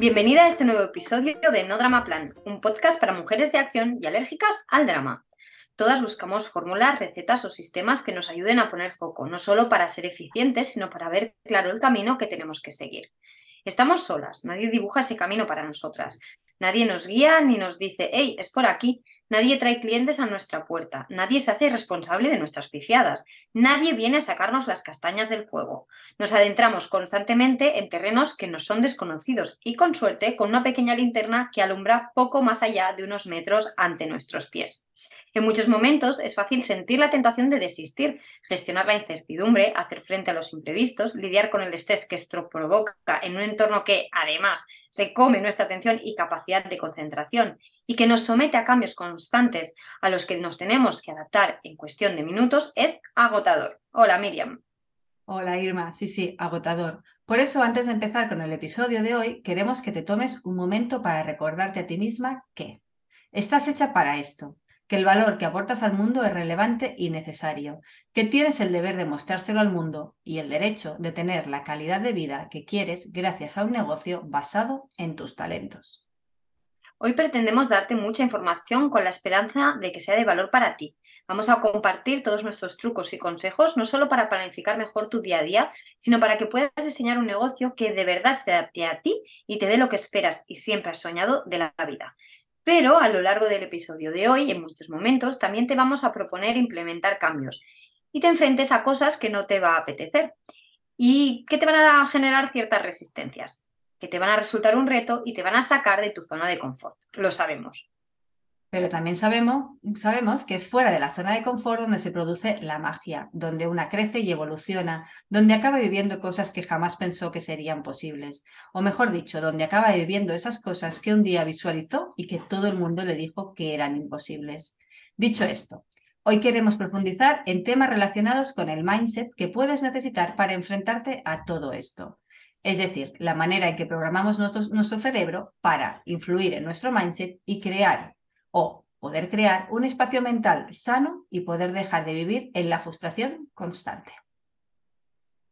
Bienvenida a este nuevo episodio de No Drama Plan, un podcast para mujeres de acción y alérgicas al drama. Todas buscamos fórmulas, recetas o sistemas que nos ayuden a poner foco, no solo para ser eficientes, sino para ver claro el camino que tenemos que seguir. Estamos solas, nadie dibuja ese camino para nosotras, nadie nos guía ni nos dice, hey, es por aquí, Nadie trae clientes a nuestra puerta, nadie se hace responsable de nuestras piciadas, nadie viene a sacarnos las castañas del fuego. Nos adentramos constantemente en terrenos que nos son desconocidos y con suerte con una pequeña linterna que alumbra poco más allá de unos metros ante nuestros pies. En muchos momentos es fácil sentir la tentación de desistir, gestionar la incertidumbre, hacer frente a los imprevistos, lidiar con el estrés que esto provoca en un entorno que, además, se come nuestra atención y capacidad de concentración y que nos somete a cambios constantes a los que nos tenemos que adaptar en cuestión de minutos, es agotador. Hola Miriam. Hola Irma, sí, sí, agotador. Por eso, antes de empezar con el episodio de hoy, queremos que te tomes un momento para recordarte a ti misma que estás hecha para esto, que el valor que aportas al mundo es relevante y necesario, que tienes el deber de mostrárselo al mundo y el derecho de tener la calidad de vida que quieres gracias a un negocio basado en tus talentos. Hoy pretendemos darte mucha información con la esperanza de que sea de valor para ti. Vamos a compartir todos nuestros trucos y consejos, no solo para planificar mejor tu día a día, sino para que puedas diseñar un negocio que de verdad se adapte a ti y te dé lo que esperas y siempre has soñado de la vida. Pero a lo largo del episodio de hoy, en muchos momentos, también te vamos a proponer implementar cambios y te enfrentes a cosas que no te va a apetecer y que te van a generar ciertas resistencias, que te van a resultar un reto y te van a sacar de tu zona de confort. Lo sabemos. Pero también sabemos, sabemos que es fuera de la zona de confort donde se produce la magia, donde una crece y evoluciona, donde acaba viviendo cosas que jamás pensó que serían posibles. O mejor dicho, donde acaba viviendo esas cosas que un día visualizó y que todo el mundo le dijo que eran imposibles. Dicho esto, hoy queremos profundizar en temas relacionados con el mindset que puedes necesitar para enfrentarte a todo esto. Es decir, la manera en que programamos nuestro, nuestro cerebro para influir en nuestro mindset y crear o poder crear un espacio mental sano y poder dejar de vivir en la frustración constante.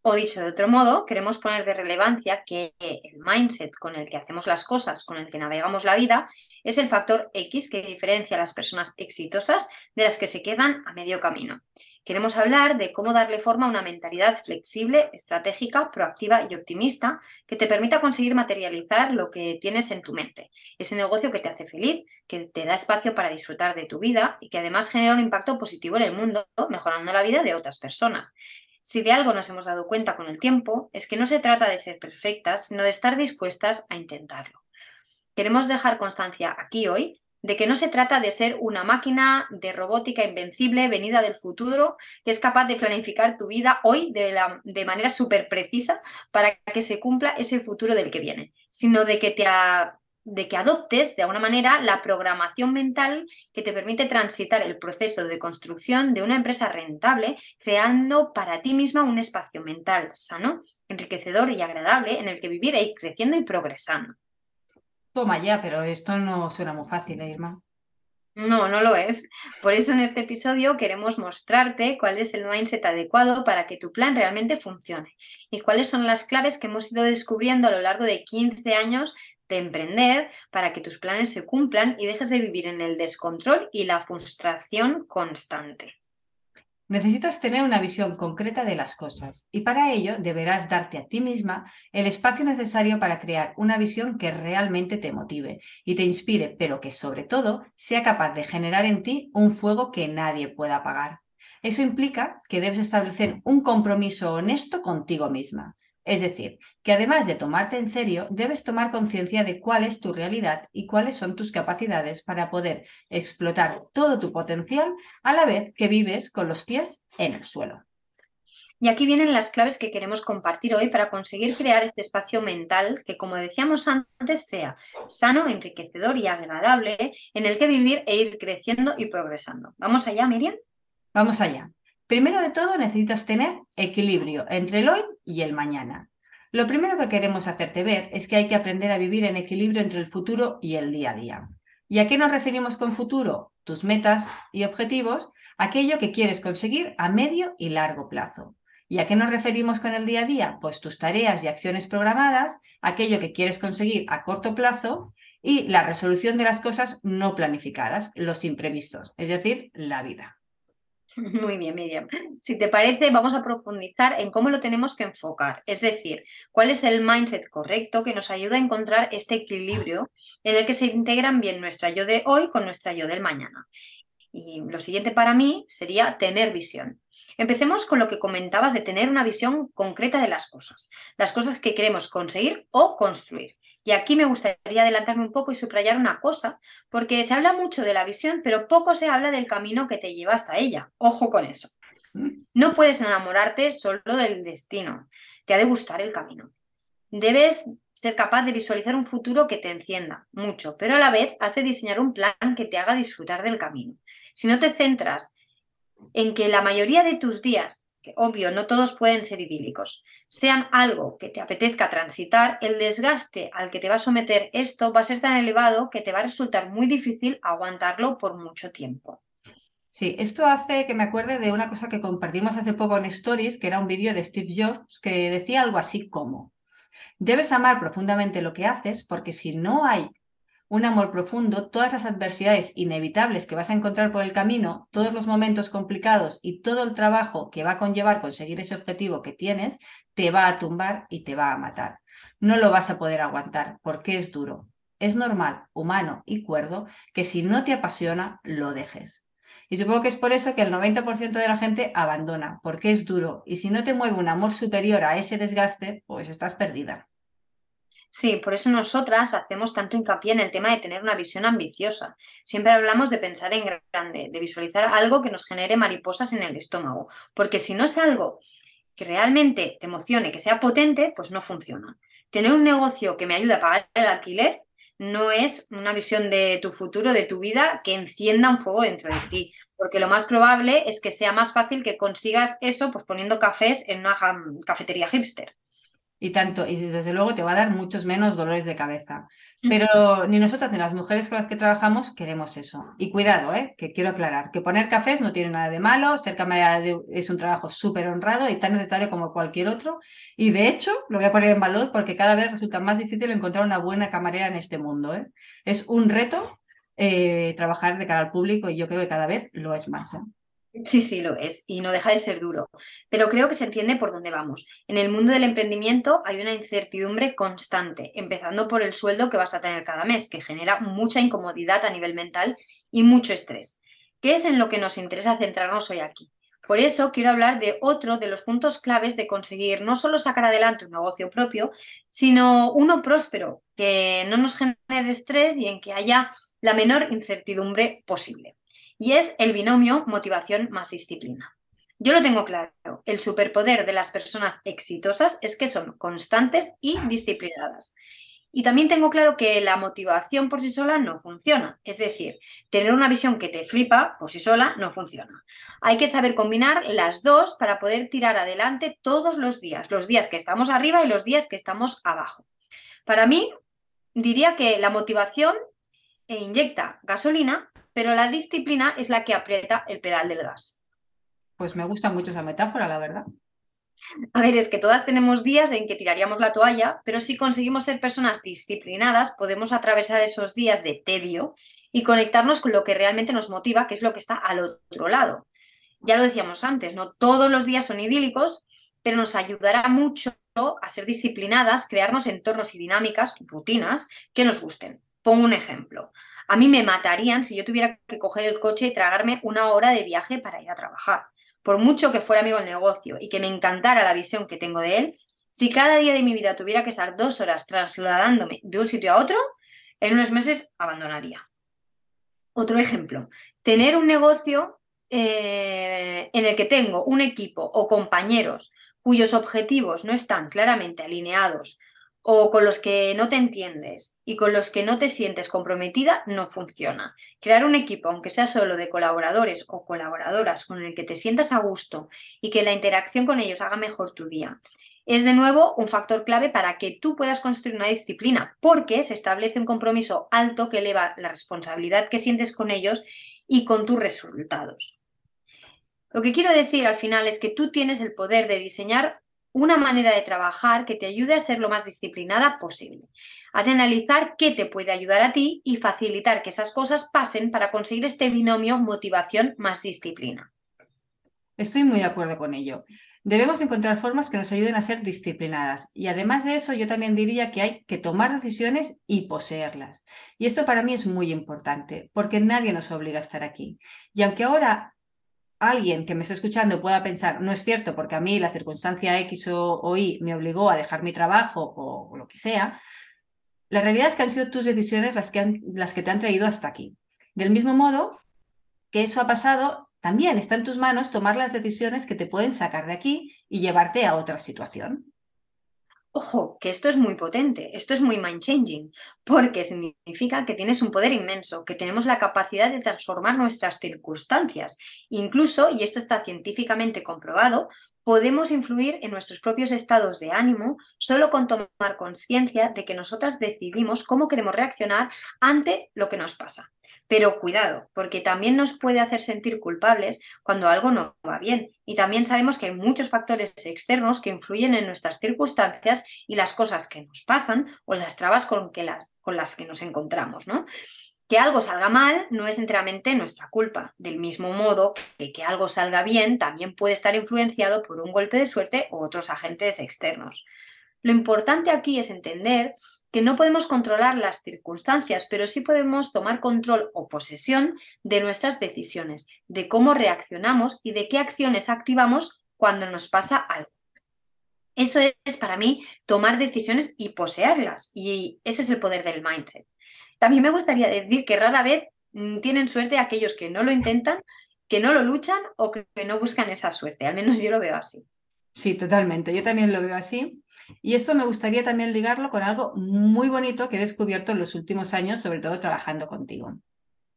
O dicho de otro modo, queremos poner de relevancia que el mindset con el que hacemos las cosas, con el que navegamos la vida, es el factor X que diferencia a las personas exitosas de las que se quedan a medio camino. Queremos hablar de cómo darle forma a una mentalidad flexible, estratégica, proactiva y optimista que te permita conseguir materializar lo que tienes en tu mente. Ese negocio que te hace feliz, que te da espacio para disfrutar de tu vida y que además genera un impacto positivo en el mundo, mejorando la vida de otras personas. Si de algo nos hemos dado cuenta con el tiempo, es que no se trata de ser perfectas, sino de estar dispuestas a intentarlo. Queremos dejar constancia aquí hoy de que no se trata de ser una máquina de robótica invencible venida del futuro que es capaz de planificar tu vida hoy de, la, de manera súper precisa para que se cumpla ese futuro del que viene, sino de que te de que adoptes de alguna manera la programación mental que te permite transitar el proceso de construcción de una empresa rentable, creando para ti misma un espacio mental sano, enriquecedor y agradable en el que vivir ir creciendo y progresando. Toma ya, pero esto no suena muy fácil, ¿eh, Irma. No, no lo es. Por eso en este episodio queremos mostrarte cuál es el mindset adecuado para que tu plan realmente funcione y cuáles son las claves que hemos ido descubriendo a lo largo de 15 años de emprender para que tus planes se cumplan y dejes de vivir en el descontrol y la frustración constante. Necesitas tener una visión concreta de las cosas y para ello deberás darte a ti misma el espacio necesario para crear una visión que realmente te motive y te inspire, pero que sobre todo sea capaz de generar en ti un fuego que nadie pueda apagar. Eso implica que debes establecer un compromiso honesto contigo misma. Es decir, que además de tomarte en serio, debes tomar conciencia de cuál es tu realidad y cuáles son tus capacidades para poder explotar todo tu potencial a la vez que vives con los pies en el suelo. Y aquí vienen las claves que queremos compartir hoy para conseguir crear este espacio mental que, como decíamos antes, sea sano, enriquecedor y agradable en el que vivir e ir creciendo y progresando. ¿Vamos allá, Miriam? Vamos allá. Primero de todo, necesitas tener equilibrio entre el hoy y el mañana. Lo primero que queremos hacerte ver es que hay que aprender a vivir en equilibrio entre el futuro y el día a día. ¿Y a qué nos referimos con futuro? Tus metas y objetivos, aquello que quieres conseguir a medio y largo plazo. ¿Y a qué nos referimos con el día a día? Pues tus tareas y acciones programadas, aquello que quieres conseguir a corto plazo y la resolución de las cosas no planificadas, los imprevistos, es decir, la vida. Muy bien, Miriam. Si te parece, vamos a profundizar en cómo lo tenemos que enfocar, es decir, cuál es el mindset correcto que nos ayuda a encontrar este equilibrio en el que se integran bien nuestra yo de hoy con nuestra yo del mañana. Y lo siguiente para mí sería tener visión. Empecemos con lo que comentabas de tener una visión concreta de las cosas, las cosas que queremos conseguir o construir. Y aquí me gustaría adelantarme un poco y subrayar una cosa, porque se habla mucho de la visión, pero poco se habla del camino que te lleva hasta ella. Ojo con eso. No puedes enamorarte solo del destino, te ha de gustar el camino. Debes ser capaz de visualizar un futuro que te encienda mucho, pero a la vez has de diseñar un plan que te haga disfrutar del camino. Si no te centras en que la mayoría de tus días obvio, no todos pueden ser idílicos, sean algo que te apetezca transitar, el desgaste al que te va a someter esto va a ser tan elevado que te va a resultar muy difícil aguantarlo por mucho tiempo. Sí, esto hace que me acuerde de una cosa que compartimos hace poco en Stories, que era un vídeo de Steve Jobs que decía algo así como, debes amar profundamente lo que haces porque si no hay un amor profundo, todas las adversidades inevitables que vas a encontrar por el camino, todos los momentos complicados y todo el trabajo que va a conllevar conseguir ese objetivo que tienes, te va a tumbar y te va a matar. No lo vas a poder aguantar porque es duro. Es normal, humano y cuerdo que si no te apasiona, lo dejes. Y supongo que es por eso que el 90% de la gente abandona, porque es duro. Y si no te mueve un amor superior a ese desgaste, pues estás perdida. Sí, por eso nosotras hacemos tanto hincapié en el tema de tener una visión ambiciosa. Siempre hablamos de pensar en grande, de visualizar algo que nos genere mariposas en el estómago, porque si no es algo que realmente te emocione, que sea potente, pues no funciona. Tener un negocio que me ayude a pagar el alquiler no es una visión de tu futuro, de tu vida, que encienda un fuego dentro de ti, porque lo más probable es que sea más fácil que consigas eso pues poniendo cafés en una cafetería hipster y tanto, y desde luego te va a dar muchos menos dolores de cabeza. Pero ni nosotras ni las mujeres con las que trabajamos queremos eso. Y cuidado, ¿eh? que quiero aclarar, que poner cafés no tiene nada de malo, ser camarera es un trabajo súper honrado y tan necesario como cualquier otro. Y de hecho, lo voy a poner en valor porque cada vez resulta más difícil encontrar una buena camarera en este mundo. ¿eh? Es un reto eh, trabajar de cara al público y yo creo que cada vez lo es más. ¿eh? Sí, sí, lo es, y no deja de ser duro, pero creo que se entiende por dónde vamos. En el mundo del emprendimiento hay una incertidumbre constante, empezando por el sueldo que vas a tener cada mes, que genera mucha incomodidad a nivel mental y mucho estrés, ¿Qué es en lo que nos interesa centrarnos hoy aquí. Por eso quiero hablar de otro de los puntos claves de conseguir no solo sacar adelante un negocio propio, sino uno próspero, que no nos genere estrés y en que haya la menor incertidumbre posible y es el binomio motivación más disciplina. Yo lo tengo claro, el superpoder de las personas exitosas es que son constantes y disciplinadas. Y también tengo claro que la motivación por sí sola no funciona. Es decir, tener una visión que te flipa por sí sola no funciona. Hay que saber combinar las dos para poder tirar adelante todos los días, los días que estamos arriba y los días que estamos abajo. Para mí, diría que la motivación inyecta gasolina, pero la disciplina es la que aprieta el pedal del gas. Pues me gusta mucho esa metáfora, la verdad. A ver, es que todas tenemos días en que tiraríamos la toalla, pero si conseguimos ser personas disciplinadas, podemos atravesar esos días de tedio y conectarnos con lo que realmente nos motiva, que es lo que está al otro lado. Ya lo decíamos antes, no todos los días son idílicos, pero nos ayudará mucho a ser disciplinadas, crearnos entornos y dinámicas, rutinas que nos gusten. Pongo un ejemplo. A mí me matarían si yo tuviera que coger el coche y tragarme una hora de viaje para ir a trabajar por mucho que fuera amigo del negocio y que me encantara la visión que tengo de él, si cada día de mi vida tuviera que estar dos horas trasladándome de un sitio a otro, en unos meses abandonaría. Otro ejemplo, tener un negocio eh, en el que tengo un equipo o compañeros cuyos objetivos no están claramente alineados o con los que no te entiendes y con los que no te sientes comprometida, no funciona. Crear un equipo, aunque sea solo de colaboradores o colaboradoras con el que te sientas a gusto y que la interacción con ellos haga mejor tu día, es de nuevo un factor clave para que tú puedas construir una disciplina, porque se establece un compromiso alto que eleva la responsabilidad que sientes con ellos y con tus resultados. Lo que quiero decir al final es que tú tienes el poder de diseñar una manera de trabajar que te ayude a ser lo más disciplinada posible. Has de analizar qué te puede ayudar a ti y facilitar que esas cosas pasen para conseguir este binomio motivación más disciplina. Estoy muy de acuerdo con ello. Debemos encontrar formas que nos ayuden a ser disciplinadas y además de eso yo también diría que hay que tomar decisiones y poseerlas. Y esto para mí es muy importante porque nadie nos obliga a estar aquí. Y aunque ahora alguien que me esté escuchando pueda pensar, no es cierto, porque a mí la circunstancia X o, Y me obligó a dejar mi trabajo o, lo que sea, la realidad es que han sido tus decisiones las que, las que te han traído hasta aquí. Del mismo modo que eso ha pasado, también está en tus manos tomar las decisiones que te pueden sacar de aquí y llevarte a otra situación. Ojo, que esto es muy potente, esto es muy mind changing, porque significa que tienes un poder inmenso, que tenemos la capacidad de transformar nuestras circunstancias. Incluso, y esto está científicamente comprobado, podemos influir en nuestros propios estados de ánimo solo con tomar conciencia de que nosotras decidimos cómo queremos reaccionar ante lo que nos pasa. Pero cuidado, porque también nos puede hacer sentir culpables cuando algo no va bien. Y también sabemos que hay muchos factores externos que influyen en nuestras circunstancias y las cosas que nos pasan o las trabas con, las, con las que nos encontramos, ¿no? Que algo salga mal no es enteramente nuestra culpa. Del mismo modo que que algo salga bien también puede estar influenciado por un golpe de suerte u otros agentes externos. Lo importante aquí es entender que no podemos controlar las circunstancias, pero sí podemos tomar control o posesión de nuestras decisiones, de cómo reaccionamos y de qué acciones activamos cuando nos pasa algo. Eso es para mí tomar decisiones y poseerlas, y ese es el poder del mindset. También me gustaría decir que rara vez mm, tienen suerte aquellos que no lo intentan, que no lo luchan o que no buscan esa suerte, al menos yo lo veo así. Sí, totalmente. Yo también lo veo así. Y esto me gustaría también ligarlo con algo muy bonito que he descubierto en los últimos años, sobre todo trabajando contigo.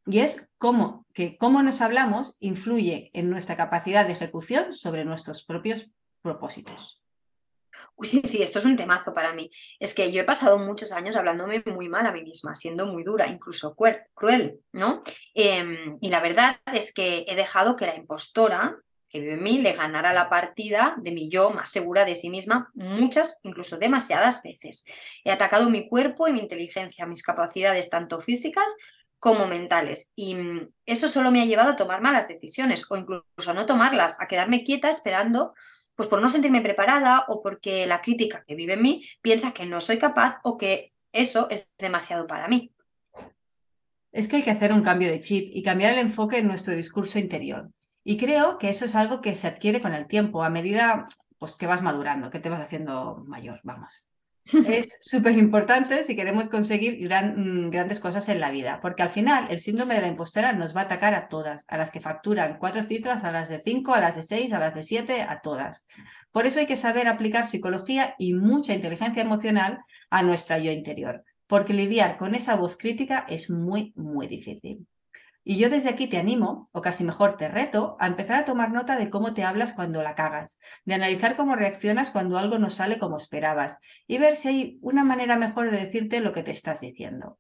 Y es cómo, que cómo nos hablamos influye en nuestra capacidad de ejecución sobre nuestros propios propósitos. Uy, sí, sí, esto es un temazo para mí. Es que yo he pasado muchos años hablándome muy mal a mí misma, siendo muy dura, incluso cruel, ¿no? Em, y la verdad es que he dejado que la impostora que vive en mí le ganará la partida de mi yo más segura de sí misma muchas, incluso demasiadas veces. He atacado mi cuerpo y mi inteligencia, mis capacidades tanto físicas como mentales. Y mm, eso solo me ha llevado a tomar malas decisiones o incluso a no tomarlas, a quedarme quieta esperando, pues por no sentirme preparada o porque la crítica que vive en mí piensa que no soy capaz o que eso es demasiado para mí. Es que hay que hacer un cambio de chip y cambiar el enfoque en nuestro discurso interior. Y creo que eso es algo que se adquiere con el tiempo, a medida pues, que vas madurando, que te vas haciendo mayor, vamos. Es súper importante si queremos conseguir mm, grandes cosas en la vida, porque al final el síndrome de la impostora nos va a atacar a todas, a las que facturan cuatro cifras, a las de cinco, a las de seis, a las de siete, a todas. Por eso hay que saber aplicar psicología y mucha inteligencia emocional a nuestra yo interior, porque lidiar con esa voz crítica es muy, muy difícil. Y yo desde aquí te animo, o casi mejor te reto, a empezar a tomar nota de cómo te hablas cuando la cagas, de analizar cómo reaccionas cuando algo no sale como esperabas y ver si hay una manera mejor de decirte lo que te estás diciendo.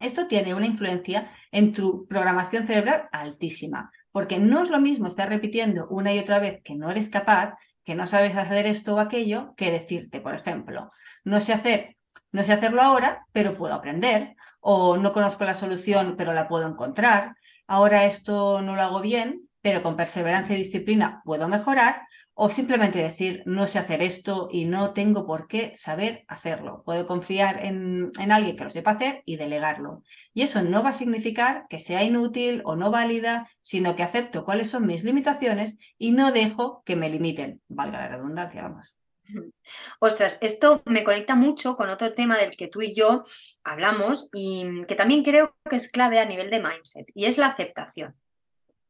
Esto tiene una influencia en tu programación cerebral altísima, porque no es lo mismo estar repitiendo una y otra vez que no eres capaz, que no sabes hacer esto o aquello, que decirte, por ejemplo, no sé hacer, no sé hacerlo ahora, pero puedo aprender, o no conozco la solución, pero la puedo encontrar, ahora esto no lo hago bien, pero con perseverancia y disciplina puedo mejorar, o simplemente decir, no sé hacer esto y no tengo por qué saber hacerlo. Puedo confiar en, alguien que lo sepa hacer y delegarlo. Y eso no va a significar que sea inútil o no válida, sino que acepto cuáles son mis limitaciones y no dejo que me limiten. Valga la redundancia, vamos. Ostras, esto me conecta mucho con otro tema del que tú y yo hablamos y que también creo que es clave a nivel de mindset, y es la aceptación.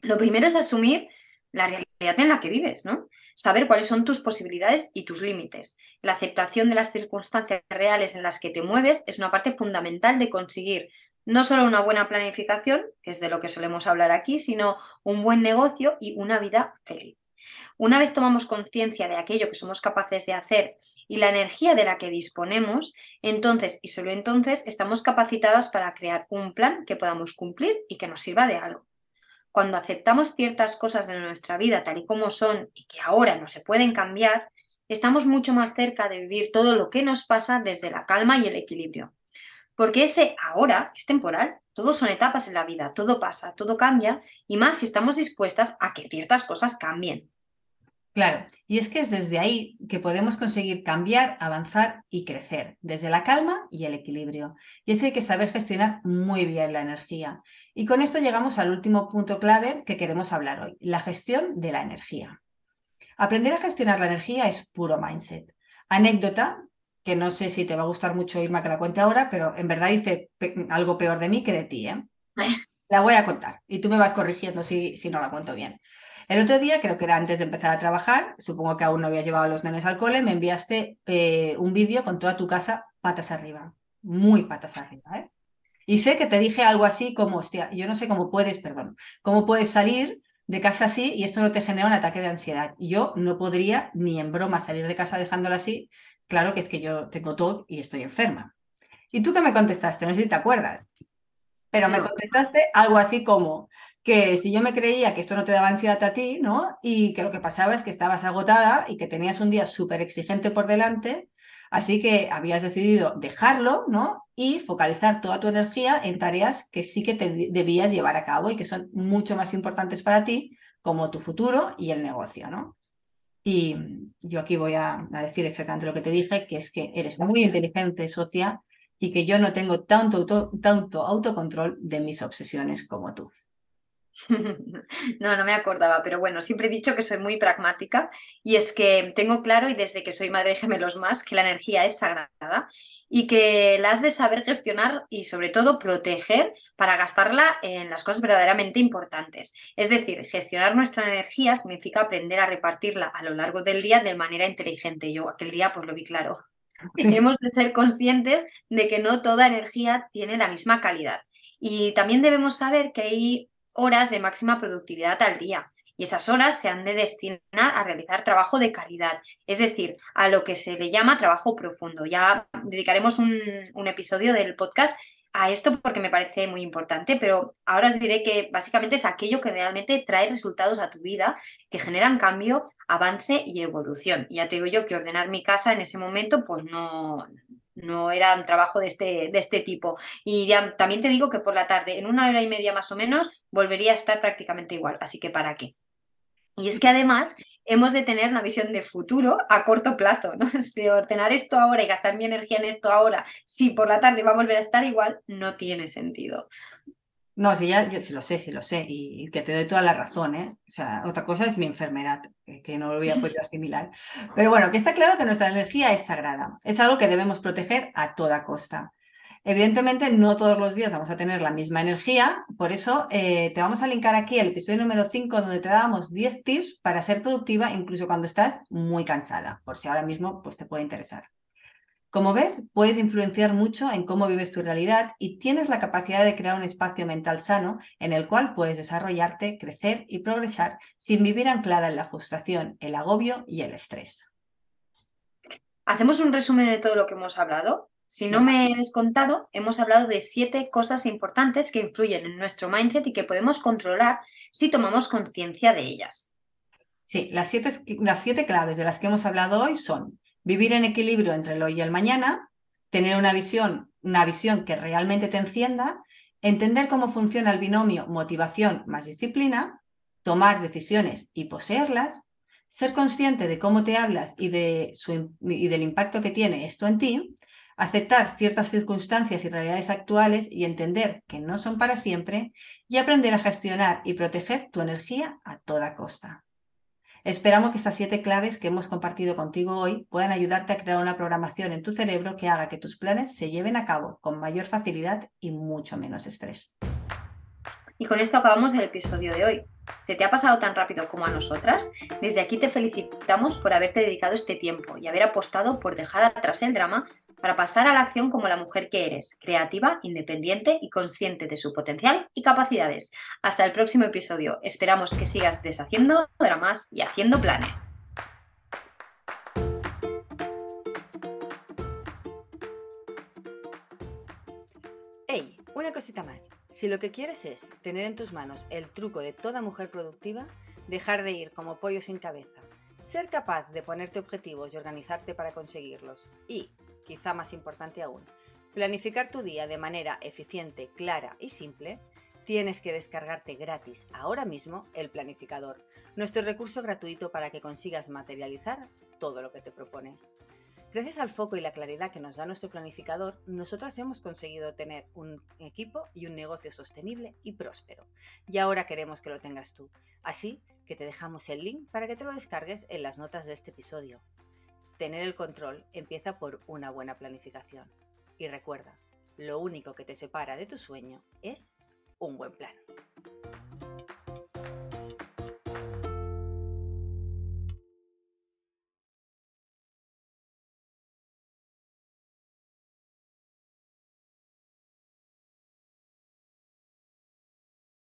Lo primero es asumir la realidad en la que vives, ¿no? Saber cuáles son tus posibilidades y tus límites. La aceptación de las circunstancias reales en las que te mueves es una parte fundamental de conseguir no solo una buena planificación, que es de lo que solemos hablar aquí, sino un buen negocio y una vida feliz. Una vez tomamos conciencia de aquello que somos capaces de hacer y la energía de la que disponemos, entonces y solo entonces estamos capacitadas para crear un plan que podamos cumplir y que nos sirva de algo. Cuando aceptamos ciertas cosas de nuestra vida tal y como son y que ahora no se pueden cambiar, estamos mucho más cerca de vivir todo lo que nos pasa desde la calma y el equilibrio. Porque ese ahora es temporal, todos son etapas en la vida, todo pasa, todo cambia, y más si estamos dispuestas a que ciertas cosas cambien. Claro, y es que es desde ahí que podemos conseguir cambiar, avanzar y crecer, desde la calma y el equilibrio. Y es que hay que saber gestionar muy bien la energía. Y con esto llegamos al último punto clave que queremos hablar hoy, la gestión de la energía. Aprender a gestionar la energía es puro mindset. Anécdota, que no sé si te va a gustar mucho Irma que la cuente ahora, pero en verdad dice algo peor de mí que de ti. ¿eh? La voy a contar y tú me vas corrigiendo si, si no la cuento bien. El otro día, creo que era antes de empezar a trabajar, supongo que aún no habías llevado a los nenes al cole, me enviaste eh, un vídeo con toda tu casa patas arriba, muy patas arriba. ¿eh? Y sé que te dije algo así como, hostia, yo no sé cómo puedes, perdón, cómo puedes salir de casa así y esto no te genera un ataque de ansiedad. Yo no podría ni en broma salir de casa dejándola así. Claro que es que yo tengo todo y estoy enferma. ¿Y tú qué me contestaste? No sé si te acuerdas. Pero me contestaste algo así como, que si yo me creía que esto no te daba ansiedad a ti, ¿no? Y que lo que pasaba es que estabas agotada y que tenías un día súper exigente por delante, así que habías decidido dejarlo, ¿no? Y focalizar toda tu energía en tareas que sí que te debías llevar a cabo y que son mucho más importantes para ti, como tu futuro y el negocio, ¿no? Y yo aquí voy a, decir exactamente lo que te dije, que es que eres muy inteligente, socia, y que yo no tengo tanto, tanto autocontrol de mis obsesiones como tú. No, no me acordaba, pero bueno, siempre he dicho que soy muy pragmática y es que tengo claro y desde que soy madre de gemelos más que la energía es sagrada y que la has de saber gestionar y sobre todo proteger para gastarla en las cosas verdaderamente importantes. Es decir, gestionar nuestra energía significa aprender a repartirla a lo largo del día de manera inteligente. Yo aquel día pues lo vi claro. Tenemos de ser conscientes de que no toda energía tiene la misma calidad. Y también debemos saber que hay horas de máxima productividad al día. Y esas horas se han de destinar a realizar trabajo de calidad, es decir, a lo que se le llama trabajo profundo. Ya dedicaremos un, episodio del podcast a esto porque me parece muy importante, pero ahora os diré que básicamente es aquello que realmente trae resultados a tu vida, que generan cambio, avance y evolución. ya te digo yo que ordenar mi casa en ese momento pues no, no era un trabajo de este, de este tipo. Y ya, también te digo que por la tarde, en una hora y media más o menos, volvería a estar prácticamente igual. Así que ¿para qué? Y es que además hemos de tener una visión de futuro a corto plazo, ¿no? Es de ordenar esto ahora y gastar mi energía en esto ahora, si por la tarde va a volver a estar igual, no tiene sentido. No, sí, ya, yo lo sé, sí lo sé, y, que te doy toda la razón, ¿eh? O sea, otra cosa es mi enfermedad, que, no lo voy a poder asimilar. Pero bueno, que está claro que nuestra energía es sagrada, es algo que debemos proteger a toda costa. Evidentemente, no todos los días vamos a tener la misma energía, por eso eh, te vamos a linkar aquí el episodio número 5, donde te damos 10 tips para ser productiva, incluso cuando estás muy cansada, por si ahora mismo pues, te puede interesar. Como ves, puedes influenciar mucho en cómo vives tu realidad y tienes la capacidad de crear un espacio mental sano en el cual puedes desarrollarte, crecer y progresar sin vivir anclada en la frustración, el agobio y el estrés. ¿Hacemos un resumen de todo lo que hemos hablado? Si no me he descontado, hemos hablado de siete cosas importantes que influyen en nuestro mindset y que podemos controlar si tomamos conciencia de ellas. Sí, las siete, las siete claves de las que hemos hablado hoy son vivir en equilibrio entre el hoy y el mañana, tener una visión, una visión que realmente te encienda, entender cómo funciona el binomio motivación más disciplina, tomar decisiones y poseerlas, ser consciente de cómo te hablas y, de su, y del impacto que tiene esto en ti, aceptar ciertas circunstancias y realidades actuales y entender que no son para siempre, y aprender a gestionar y proteger tu energía a toda costa. Esperamos que estas siete claves que hemos compartido contigo hoy puedan ayudarte a crear una programación en tu cerebro que haga que tus planes se lleven a cabo con mayor facilidad y mucho menos estrés. Y con esto acabamos el episodio de hoy. ¿Se te ha pasado tan rápido como a nosotras? Desde aquí te felicitamos por haberte dedicado este tiempo y haber apostado por dejar atrás el drama para pasar a la acción como la mujer que eres, creativa, independiente y consciente de su potencial y capacidades. Hasta el próximo episodio. Esperamos que sigas deshaciendo dramas y haciendo planes. ¡Hey! Una cosita más. Si lo que quieres es tener en tus manos el truco de toda mujer productiva, dejar de ir como pollo sin cabeza, ser capaz de ponerte objetivos y organizarte para conseguirlos y quizá más importante aún, planificar tu día de manera eficiente, clara y simple, tienes que descargarte gratis ahora mismo el planificador, nuestro recurso gratuito para que consigas materializar todo lo que te propones. Gracias al foco y la claridad que nos da nuestro planificador, nosotras hemos conseguido tener un equipo y un negocio sostenible y próspero. Y ahora queremos que lo tengas tú. Así que te dejamos el link para que te lo descargues en las notas de este episodio. Tener el control empieza por una buena planificación. Y recuerda, lo único que te separa de tu sueño es un buen plan.